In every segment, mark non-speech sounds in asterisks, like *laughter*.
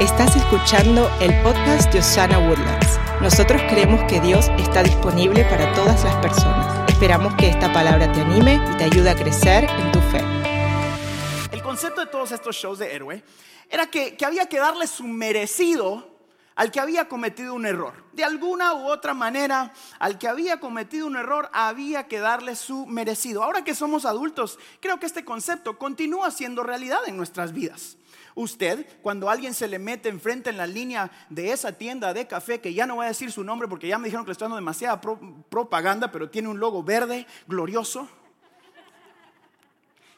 Estás escuchando el podcast de Osana Woodlands. Nosotros creemos que Dios está disponible para todas las personas. Esperamos que esta palabra te anime y te ayude a crecer en tu fe. El concepto de todos estos shows de héroe era que, que había que darle su merecido al que había cometido un error. De alguna u otra manera, al que había cometido un error había que darle su merecido. Ahora que somos adultos, creo que este concepto continúa siendo realidad en nuestras vidas. Usted, cuando alguien se le mete enfrente en la línea de esa tienda de café, que ya no voy a decir su nombre porque ya me dijeron que le estoy dando demasiada propaganda, pero tiene un logo verde, glorioso.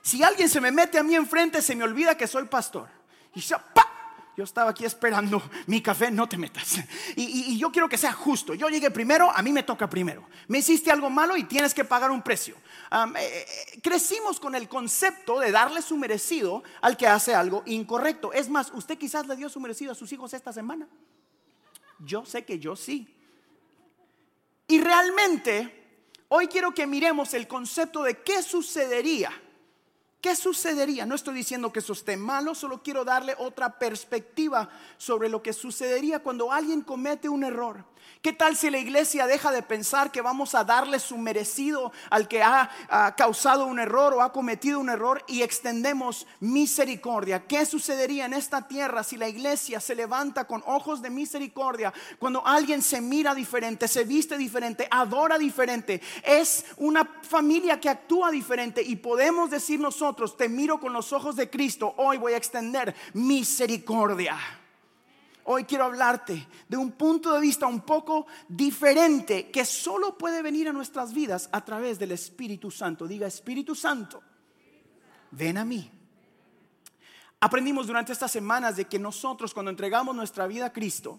Si alguien se me mete a mí enfrente, se me olvida que soy pastor. Y ya, ¡pa! Yo estaba aquí esperando mi café, no te metas. Y, yo quiero que sea justo. Yo llegué primero, a mí me toca primero. Me hiciste algo malo y tienes que pagar un precio. Eh, crecimos con el concepto de darle su merecido al que hace algo incorrecto. Es más, usted quizás le dio su merecido a sus hijos esta semana. Yo sé que yo sí. Y realmente, hoy quiero que miremos el concepto de qué sucedería ¿Qué sucedería? No estoy diciendo que eso esté malo, solo quiero darle otra perspectiva sobre lo que sucedería cuando alguien comete un error. ¿Qué tal si la iglesia deja de pensar que vamos a darle su merecido al que ha, causado un error o ha cometido un error y extendemos misericordia? ¿Qué sucedería en esta tierra si la iglesia se levanta con ojos de misericordia cuando alguien se mira diferente, se viste diferente, adora diferente? Es una familia que actúa diferente y podemos decir nosotros, te miro con los ojos de Cristo, hoy voy a extender misericordia. Hoy quiero hablarte de un punto de vista un poco diferente que solo puede venir a nuestras vidas a través del Espíritu Santo. Diga, Espíritu Santo, ven a mí. Aprendimos durante estas semanas de que nosotros cuando entregamos nuestra vida a Cristo,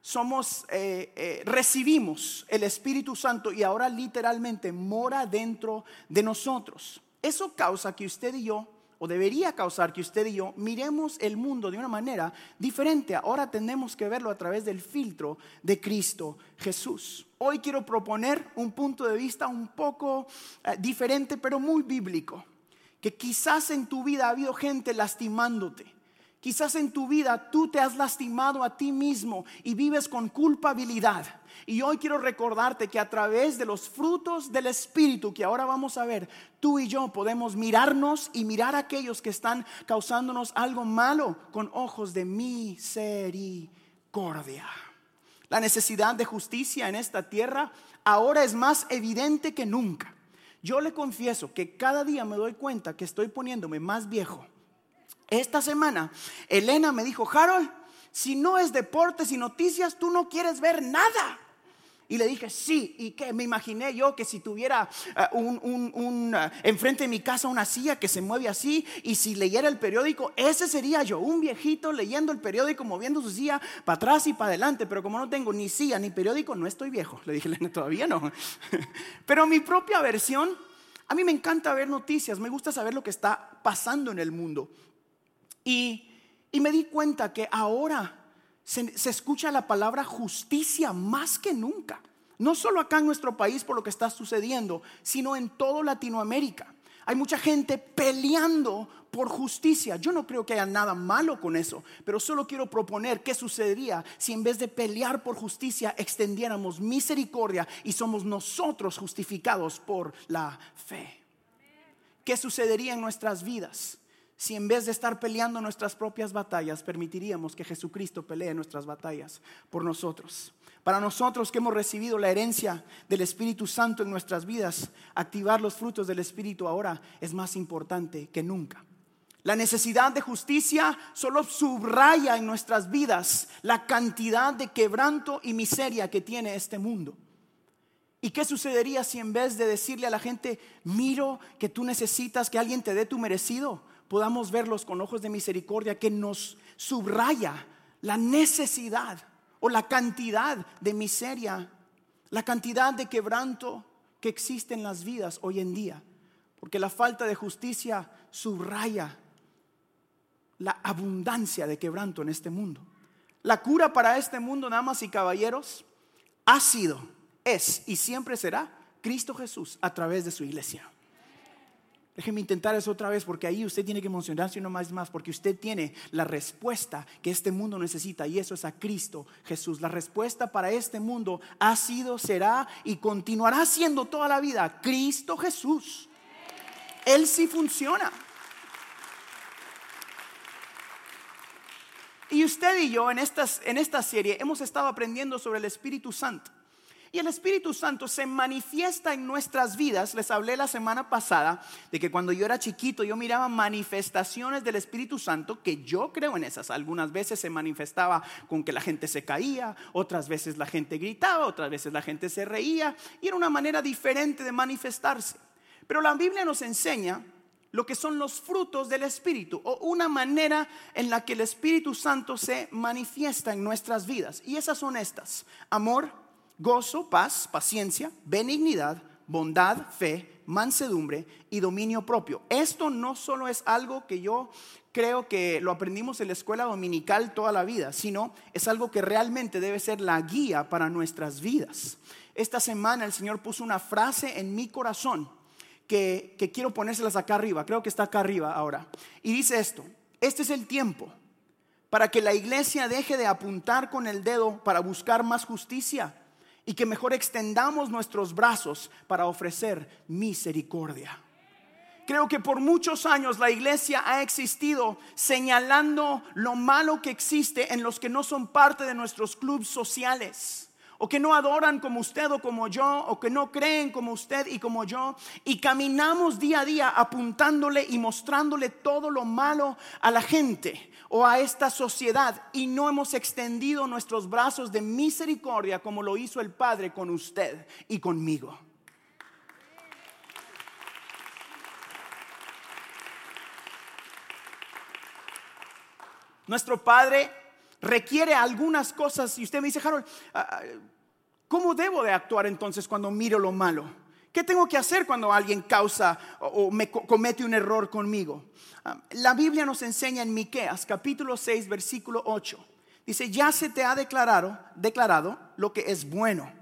somos, eh, eh, recibimos el Espíritu Santo y ahora literalmente mora dentro de nosotros. Eso causa que usted y yo o debería causar que usted y yo miremos el mundo de una manera diferente. Ahora tenemos que verlo a través del filtro de Cristo Jesús. Hoy quiero proponer un punto de vista un poco eh, diferente, pero muy bíblico. Que quizás en tu vida ha habido gente lastimándote. Quizás en tu vida tú te has lastimado a ti mismo y vives con culpabilidad. Y hoy quiero recordarte que a través de los frutos del Espíritu que ahora vamos a ver, tú y yo podemos mirarnos y mirar a aquellos que están causándonos algo malo con ojos de misericordia. La necesidad de justicia en esta tierra ahora es más evidente que nunca. Yo le confieso que cada día me doy cuenta que estoy poniéndome más viejo. Esta semana, Elena me dijo, Harold, si no es deportes y noticias, tú no quieres ver nada. Y le dije, sí, y que me imaginé yo que si tuviera eh, un, eh, enfrente de mi casa una silla que se mueve así, y si leyera el periódico, ese sería yo, un viejito leyendo el periódico, moviendo su silla para atrás y para adelante, pero como no tengo ni silla ni periódico, no estoy viejo. Le dije, *laughs* todavía no. *laughs* Pero mi propia versión, a mí me encanta ver noticias, me gusta saber lo que está pasando en el mundo. Y, me di cuenta que ahora se, se, escucha la palabra justicia más que nunca. No solo acá en nuestro país por lo que está sucediendo, sino en toda Latinoamérica. Hay mucha gente peleando por justicia. Yo no creo que haya nada malo con eso, pero solo quiero proponer qué sucedería si en vez de pelear por justicia extendiéramos misericordia y somos nosotros justificados por la fe. ¿Qué sucedería en nuestras vidas si en vez de estar peleando nuestras propias batallas, permitiríamos que Jesucristo pelee nuestras batallas por nosotros. Para nosotros que hemos recibido la herencia del Espíritu Santo en nuestras vidas, activar los frutos del Espíritu ahora es más importante que nunca. La necesidad de justicia solo subraya en nuestras vidas la cantidad de quebranto y miseria que tiene este mundo. ¿Y qué sucedería si en vez de decirle a la gente, miro que tú necesitas que alguien te dé tu merecido, podamos verlos con ojos de misericordia que nos subraya la necesidad o la cantidad de miseria, la cantidad de quebranto que existe en las vidas hoy en día. Porque la falta de justicia subraya la abundancia de quebranto en este mundo. La cura para este mundo, damas y caballeros, ha sido, es y siempre será Cristo Jesús a través de su iglesia. Déjeme intentar eso otra vez porque ahí usted tiene que emocionarse uno más más porque usted tiene la respuesta que este mundo necesita y eso es a Cristo Jesús. La respuesta para este mundo ha sido, será y continuará siendo toda la vida Cristo Jesús. Él sí funciona. Y usted y yo en, estas, en esta serie hemos estado aprendiendo sobre el Espíritu Santo. Y el Espíritu Santo se manifiesta en nuestras vidas. Les hablé la semana pasada de que cuando yo era chiquito yo miraba manifestaciones del Espíritu Santo, que yo creo en esas. Algunas veces se manifestaba con que la gente se caía, otras veces la gente gritaba, otras veces la gente se reía. Y era una manera diferente de manifestarse. Pero la Biblia nos enseña lo que son los frutos del Espíritu o una manera en la que el Espíritu Santo se manifiesta en nuestras vidas. Y esas son estas. Amor, gozo, paz, paciencia, benignidad, bondad, fe, mansedumbre y dominio propio. Esto no solo es algo que yo creo que lo aprendimos en la escuela dominical toda la vida, sino es algo que realmente debe ser la guía para nuestras vidas. Esta semana el Señor puso una frase en mi corazón que, que quiero ponérselas acá arriba, creo que está acá arriba ahora. Y dice esto, este es el tiempo para que la iglesia deje de apuntar con el dedo para buscar más justicia y que mejor extendamos nuestros brazos para ofrecer misericordia. Creo que por muchos años la iglesia ha existido señalando lo malo que existe en los que no son parte de nuestros clubes sociales o que no adoran como usted o como yo, o que no creen como usted y como yo, y caminamos día a día apuntándole y mostrándole todo lo malo a la gente o a esta sociedad, y no hemos extendido nuestros brazos de misericordia como lo hizo el Padre con usted y conmigo. Nuestro Padre requiere algunas cosas. Y usted me dice, Harold, ah, ah, ¿cómo debo de actuar entonces cuando miro lo malo? ¿Qué tengo que hacer cuando alguien causa o me comete un error conmigo? Ah, la Biblia nos enseña en Miqueas capítulo 6 versículo 8. Dice, "Ya se te ha declarado, declarado lo que es bueno.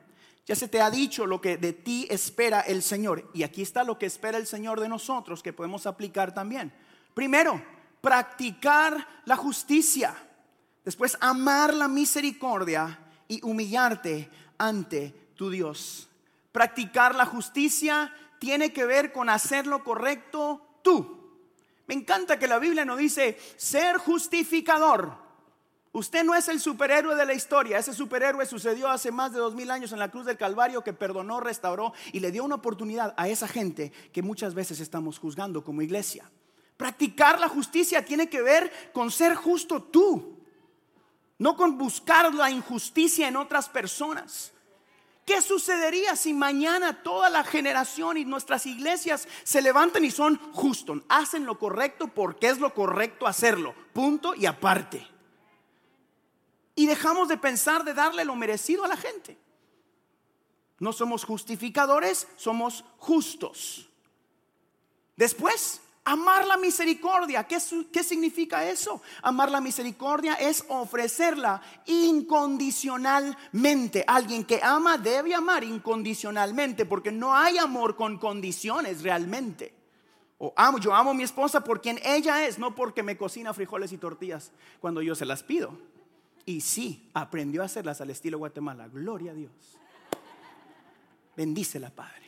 Ya se te ha dicho lo que de ti espera el Señor." Y aquí está lo que espera el Señor de nosotros que podemos aplicar también. Primero, practicar la justicia. Después, amar la misericordia y humillarte ante tu Dios. Practicar la justicia tiene que ver con hacer lo correcto tú. Me encanta que la Biblia nos dice ser justificador. Usted no es el superhéroe de la historia. Ese superhéroe sucedió hace más de dos mil años en la cruz del Calvario que perdonó, restauró y le dio una oportunidad a esa gente que muchas veces estamos juzgando como iglesia. Practicar la justicia tiene que ver con ser justo tú no con buscar la injusticia en otras personas. ¿Qué sucedería si mañana toda la generación y nuestras iglesias se levantan y son justos? Hacen lo correcto porque es lo correcto hacerlo. Punto y aparte. Y dejamos de pensar de darle lo merecido a la gente. No somos justificadores, somos justos. Después, Amar la misericordia, ¿qué, ¿qué, significa eso? Amar la misericordia es ofrecerla incondicionalmente. Alguien que ama debe amar incondicionalmente porque no hay amor con condiciones realmente. O amo, yo amo a mi esposa por quien ella es, no porque me cocina frijoles y tortillas cuando yo se las pido. Y sí, aprendió a hacerlas al estilo Guatemala. Gloria a Dios. Bendícela, Padre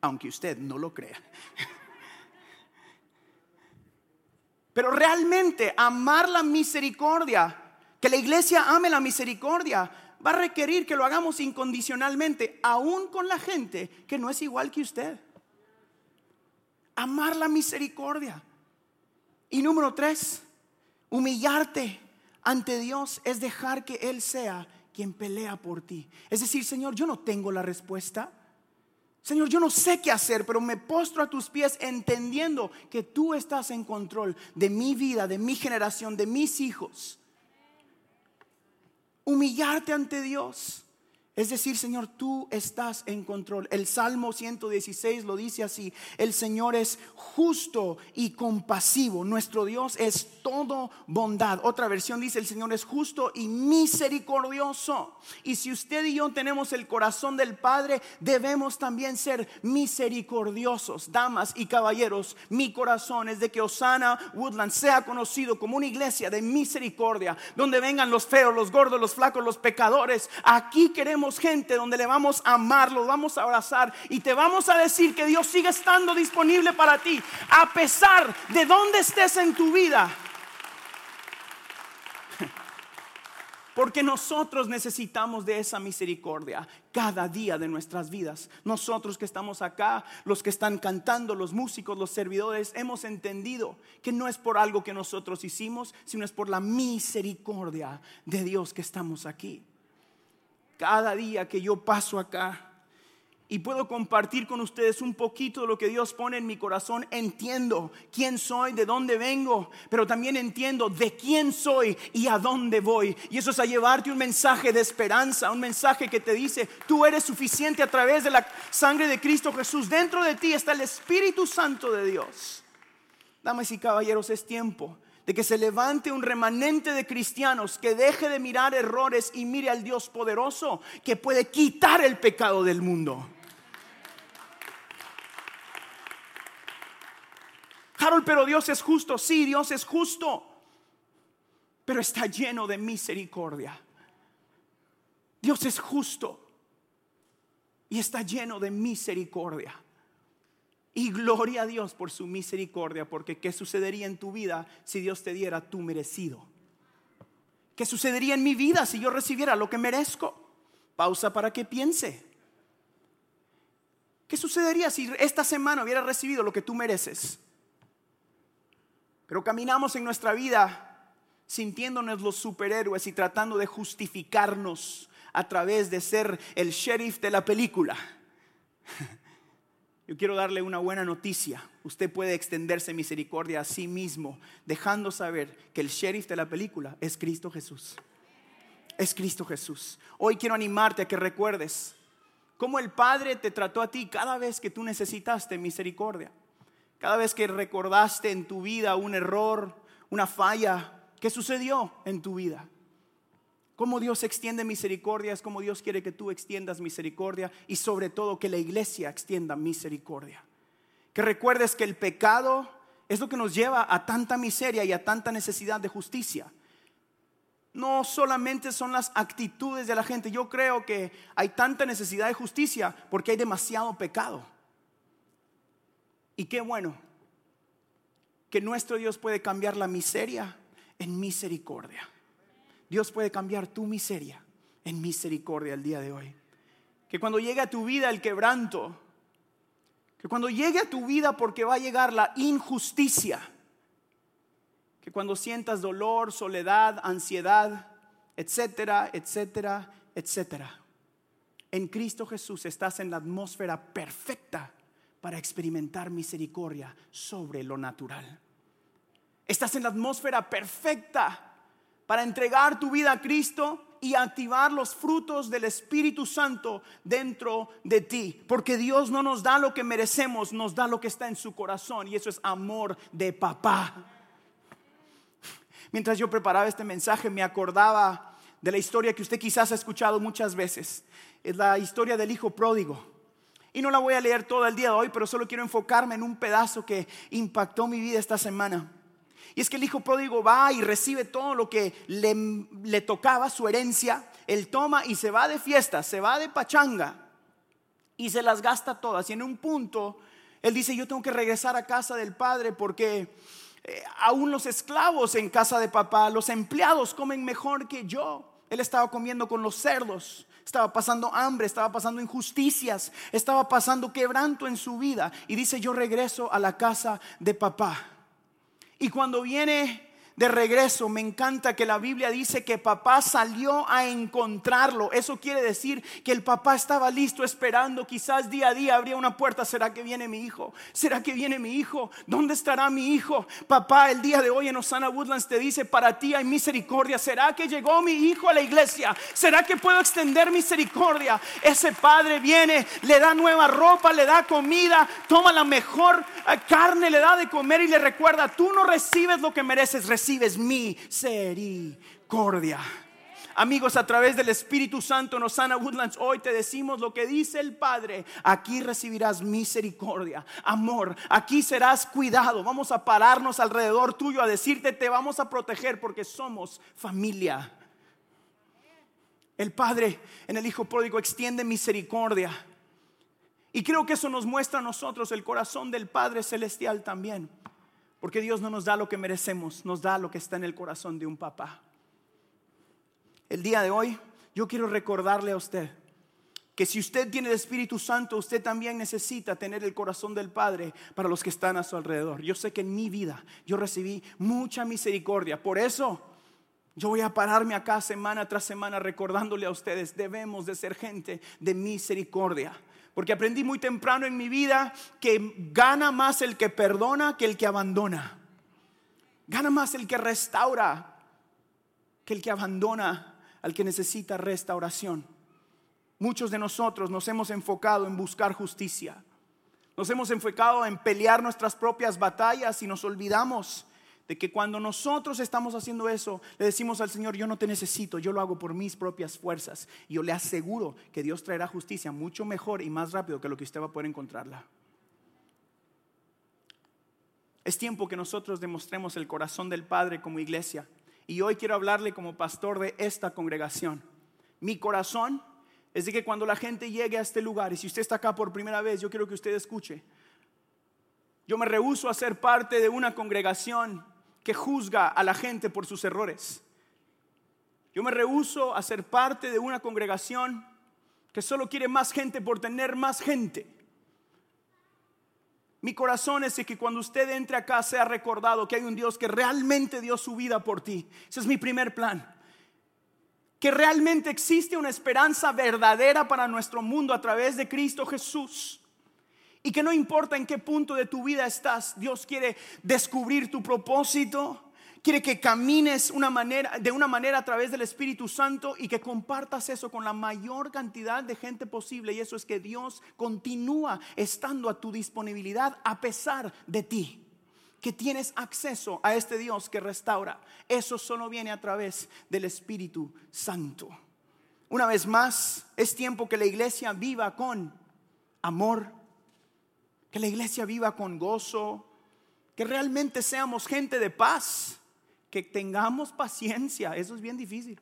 aunque usted no lo crea. Pero realmente amar la misericordia, que la iglesia ame la misericordia, va a requerir que lo hagamos incondicionalmente, aún con la gente que no es igual que usted. Amar la misericordia. Y número tres, humillarte ante Dios es dejar que Él sea quien pelea por ti. Es decir, Señor, yo no tengo la respuesta. Señor, yo no sé qué hacer, pero me postro a tus pies entendiendo que tú estás en control de mi vida, de mi generación, de mis hijos. Humillarte ante Dios Es decir, Señor, tú estás en control. El Salmo 116 lo dice así. El Señor es justo y compasivo. Nuestro Dios es todo bondad. Otra versión dice, el Señor es justo y misericordioso. Y si usted y yo tenemos el corazón del Padre, debemos también ser misericordiosos. Damas y caballeros, mi corazón es de que Osana Woodland sea conocido como una iglesia de misericordia, donde vengan los feos, los gordos, los flacos, los pecadores. Aquí queremos gente donde le vamos a amar, lo vamos a abrazar y te vamos a decir que Dios sigue estando disponible para ti, a pesar de donde estés en tu vida. *laughs* Porque nosotros necesitamos de esa misericordia cada día de nuestras vidas. Nosotros que estamos acá, los que están cantando, los músicos, los servidores, hemos entendido que no es por algo que nosotros hicimos, sino es por la misericordia de Dios que estamos aquí cada día que yo paso acá y puedo compartir con ustedes un poquito de lo que Dios pone en mi corazón, entiendo quién soy, de dónde vengo, pero también entiendo de quién soy y a dónde voy. Y eso es a llevarte un mensaje de esperanza, un mensaje que te dice, tú eres suficiente a través de la sangre de Cristo Jesús. Dentro de ti está el Espíritu Santo de Dios. Damas y caballeros, es tiempo de que se levante un remanente de cristianos que deje de mirar errores y mire al Dios poderoso que puede quitar el pecado del mundo. Harold, pero Dios es justo. Sí, Dios es justo. Pero está lleno de misericordia. Dios es justo. Y está lleno de misericordia. Y gloria a Dios por su misericordia, porque ¿qué sucedería en tu vida si Dios te diera tu merecido? ¿Qué sucedería en mi vida si yo recibiera lo que merezco? Pausa para que piense. ¿Qué sucedería si esta semana hubiera recibido lo que tú mereces? Pero caminamos en nuestra vida sintiéndonos los superhéroes y tratando de justificarnos a través de ser el sheriff de la película. Yo quiero darle una buena noticia. Usted puede extenderse misericordia a sí mismo, dejando saber que el sheriff de la película es Cristo Jesús. Es Cristo Jesús. Hoy quiero animarte a que recuerdes cómo el Padre te trató a ti cada vez que tú necesitaste misericordia. Cada vez que recordaste en tu vida un error, una falla, ¿qué sucedió en tu vida? Cómo Dios extiende misericordia es como Dios quiere que tú extiendas misericordia y sobre todo que la iglesia extienda misericordia. Que recuerdes que el pecado es lo que nos lleva a tanta miseria y a tanta necesidad de justicia. No solamente son las actitudes de la gente, yo creo que hay tanta necesidad de justicia porque hay demasiado pecado. Y qué bueno que nuestro Dios puede cambiar la miseria en misericordia. Dios puede cambiar tu miseria en misericordia el día de hoy. Que cuando llegue a tu vida el quebranto, que cuando llegue a tu vida porque va a llegar la injusticia, que cuando sientas dolor, soledad, ansiedad, etcétera, etcétera, etcétera, en Cristo Jesús estás en la atmósfera perfecta para experimentar misericordia sobre lo natural. Estás en la atmósfera perfecta para entregar tu vida a Cristo y activar los frutos del Espíritu Santo dentro de ti. Porque Dios no nos da lo que merecemos, nos da lo que está en su corazón y eso es amor de papá. Mientras yo preparaba este mensaje me acordaba de la historia que usted quizás ha escuchado muchas veces. Es la historia del hijo pródigo. Y no la voy a leer todo el día de hoy, pero solo quiero enfocarme en un pedazo que impactó mi vida esta semana. Y es que el hijo pródigo va y recibe todo lo que le, tocaba, su herencia. Él toma y se va de fiesta, se va de pachanga y se las gasta todas. Y en un punto, él dice, yo tengo que regresar a casa del padre porque eh, aún los esclavos en casa de papá, los empleados comen mejor que yo. Él estaba comiendo con los cerdos, estaba pasando hambre, estaba pasando injusticias, estaba pasando quebranto en su vida. Y dice, yo regreso a la casa de papá. Y cuando viene de regreso. Me encanta que la Biblia dice que papá salió a encontrarlo. Eso quiere decir que el papá estaba listo esperando. Quizás día a día abría una puerta. ¿Será que viene mi hijo? ¿Será que viene mi hijo? ¿Dónde estará mi hijo? Papá, el día de hoy en Osana Woodlands te dice, para ti hay misericordia. ¿Será que llegó mi hijo a la iglesia? ¿Será que puedo extender misericordia? Ese padre viene, le da nueva ropa, le da comida, toma la mejor eh, carne, le da de comer y le recuerda, tú no recibes lo que mereces, recibes misericordia. Amigos, a través del Espíritu Santo en Osana Woodlands, hoy te decimos lo que dice el Padre. Aquí recibirás misericordia, amor. Aquí serás cuidado. Vamos a pararnos alrededor tuyo a decirte, te vamos a proteger porque somos familia. El Padre en el Hijo Pródigo extiende misericordia. Y creo que eso nos muestra a nosotros el corazón del Padre Celestial también. Porque Dios no nos da lo que merecemos, nos da lo que está en el corazón de un papá. El día de hoy yo quiero recordarle a usted que si usted tiene el Espíritu Santo, usted también necesita tener el corazón del Padre para los que están a su alrededor. Yo sé que en mi vida yo recibí mucha misericordia. Por eso yo voy a pararme acá semana tras semana recordándole a ustedes, debemos de ser gente de misericordia. Porque aprendí muy temprano en mi vida que gana más el que perdona que el que abandona. Gana más el que restaura que el que abandona al que necesita restauración. Muchos de nosotros nos hemos enfocado en buscar justicia. Nos hemos enfocado en pelear nuestras propias batallas y nos olvidamos de que cuando nosotros estamos haciendo eso, le decimos al Señor, yo no te necesito, yo lo hago por mis propias fuerzas. Y yo le aseguro que Dios traerá justicia mucho mejor y más rápido que lo que usted va a poder encontrarla. Es tiempo que nosotros demostremos el corazón del Padre como iglesia. Y hoy quiero hablarle como pastor de esta congregación. Mi corazón es de que cuando la gente llegue a este lugar, y si usted está acá por primera vez, yo quiero que usted escuche. Yo me rehuso a ser parte de una congregación que juzga a la gente por sus errores. Yo me rehuso a ser parte de una congregación que solo quiere más gente por tener más gente. Mi corazón es que cuando usted entre acá sea recordado que hay un Dios que realmente dio su vida por ti. Ese es mi primer plan. Que realmente existe una esperanza verdadera para nuestro mundo a través de Cristo Jesús. Y que no importa en qué punto de tu vida estás, Dios quiere descubrir tu propósito, quiere que camines una manera, de una manera a través del Espíritu Santo y que compartas eso con la mayor cantidad de gente posible. Y eso es que Dios continúa estando a tu disponibilidad a pesar de ti. Que tienes acceso a este Dios que restaura. Eso solo viene a través del Espíritu Santo. Una vez más, es tiempo que la iglesia viva con amor, que la iglesia viva con gozo, que realmente seamos gente de paz, que tengamos paciencia, eso es bien difícil.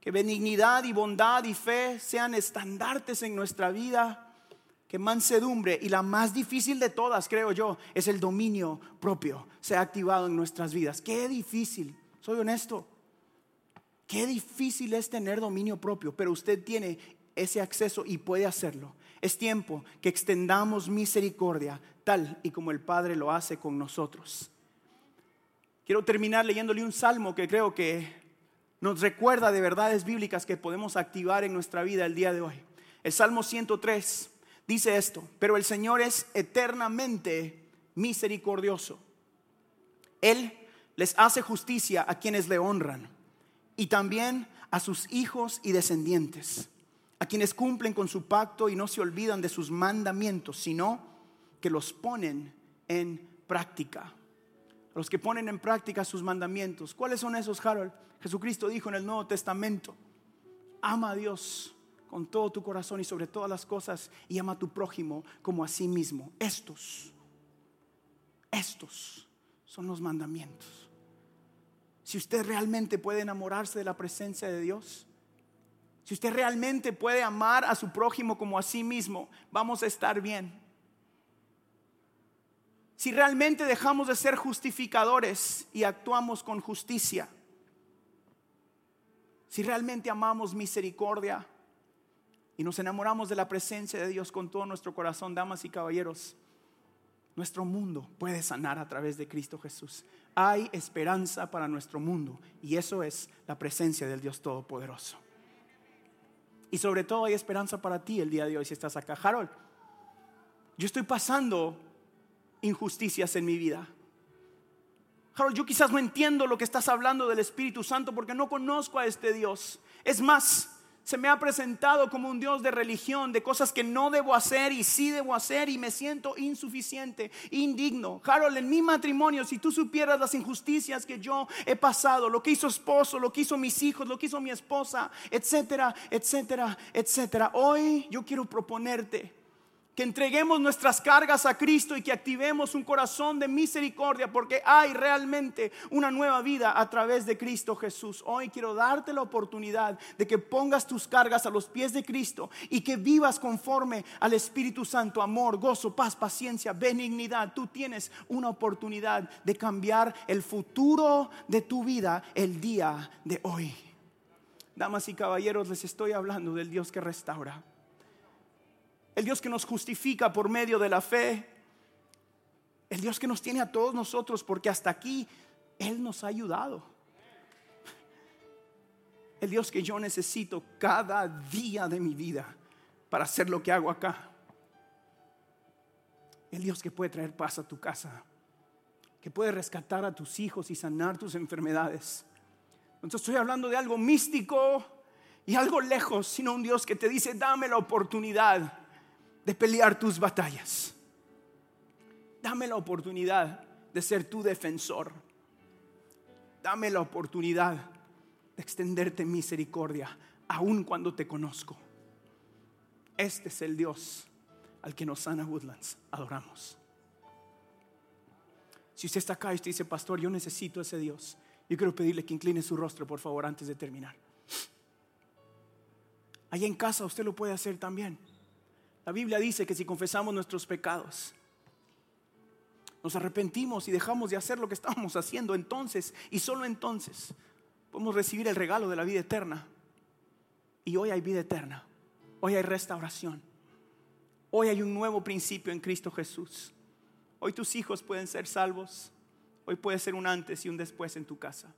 Que benignidad y bondad y fe sean estandartes en nuestra vida, que mansedumbre y la más difícil de todas, creo yo, es el dominio propio, sea activado en nuestras vidas. Qué difícil, soy honesto. Qué difícil es tener dominio propio, pero usted tiene ese acceso y puede hacerlo. Es tiempo que extendamos misericordia tal y como el Padre lo hace con nosotros. Quiero terminar leyéndole un salmo que creo que nos recuerda de verdades bíblicas que podemos activar en nuestra vida el día de hoy. El Salmo 103 dice esto, pero el Señor es eternamente misericordioso. Él les hace justicia a quienes le honran y también a sus hijos y descendientes a quienes cumplen con su pacto y no se olvidan de sus mandamientos, sino que los ponen en práctica. Los que ponen en práctica sus mandamientos. ¿Cuáles son esos, Harold? Jesucristo dijo en el Nuevo Testamento, ama a Dios con todo tu corazón y sobre todas las cosas y ama a tu prójimo como a sí mismo. Estos, estos son los mandamientos. Si usted realmente puede enamorarse de la presencia de Dios, si usted realmente puede amar a su prójimo como a sí mismo, vamos a estar bien. Si realmente dejamos de ser justificadores y actuamos con justicia, si realmente amamos misericordia y nos enamoramos de la presencia de Dios con todo nuestro corazón, damas y caballeros, Nuestro mundo puede sanar a través de Cristo Jesús. Hay esperanza para nuestro mundo y eso es la presencia del Dios Todopoderoso. Y sobre todo hay esperanza para ti el día de hoy si estás acá. Harold, yo estoy pasando injusticias en mi vida. Harold, yo quizás no entiendo lo que estás hablando del Espíritu Santo porque no conozco a este Dios. Es más, se me ha presentado como un Dios de religión, de cosas que no debo hacer y sí debo hacer y me siento insuficiente, indigno. Harold, en mi matrimonio, si tú supieras las injusticias que yo he pasado, lo que hizo esposo, lo que hizo mis hijos, lo que hizo mi esposa, etcétera, etcétera, etcétera. Hoy yo quiero proponerte que entreguemos nuestras cargas a Cristo y que activemos un corazón de misericordia porque hay realmente una nueva vida a través de Cristo Jesús. Hoy quiero darte la oportunidad de que pongas tus cargas a los pies de Cristo y que vivas conforme al Espíritu Santo, amor, gozo, paz, paciencia, benignidad. Tú tienes una oportunidad de cambiar el futuro de tu vida el día de hoy. Damas y caballeros, les estoy hablando del Dios que restaura el Dios que nos justifica por medio de la fe, el Dios que nos tiene a todos nosotros, porque hasta aquí Él nos ha ayudado. El Dios que yo necesito cada día de mi vida para hacer lo que hago acá. El Dios que puede traer paz a tu casa, que puede rescatar a tus hijos y sanar tus enfermedades. Entonces estoy hablando de algo místico y algo lejos, sino un Dios que te dice, dame la oportunidad de pelear tus batallas. Dame la oportunidad de ser tu defensor. Dame la oportunidad de extenderte misericordia, aun cuando te conozco. Este es el Dios al que nos sana Woodlands adoramos. Si usted está acá y usted dice, pastor, yo necesito ese Dios, yo quiero pedirle que incline su rostro, por favor, antes de terminar. Allá en casa usted lo puede hacer también. La Biblia dice que si confesamos nuestros pecados, nos arrepentimos y dejamos de hacer lo que *laughs* estábamos haciendo, entonces y solo entonces podemos recibir el regalo de la vida eterna. Y hoy hay vida eterna, hoy hay restauración, hoy hay un nuevo principio en Cristo Jesús. Hoy tus hijos pueden ser salvos, hoy puede ser un antes y un después en tu casa.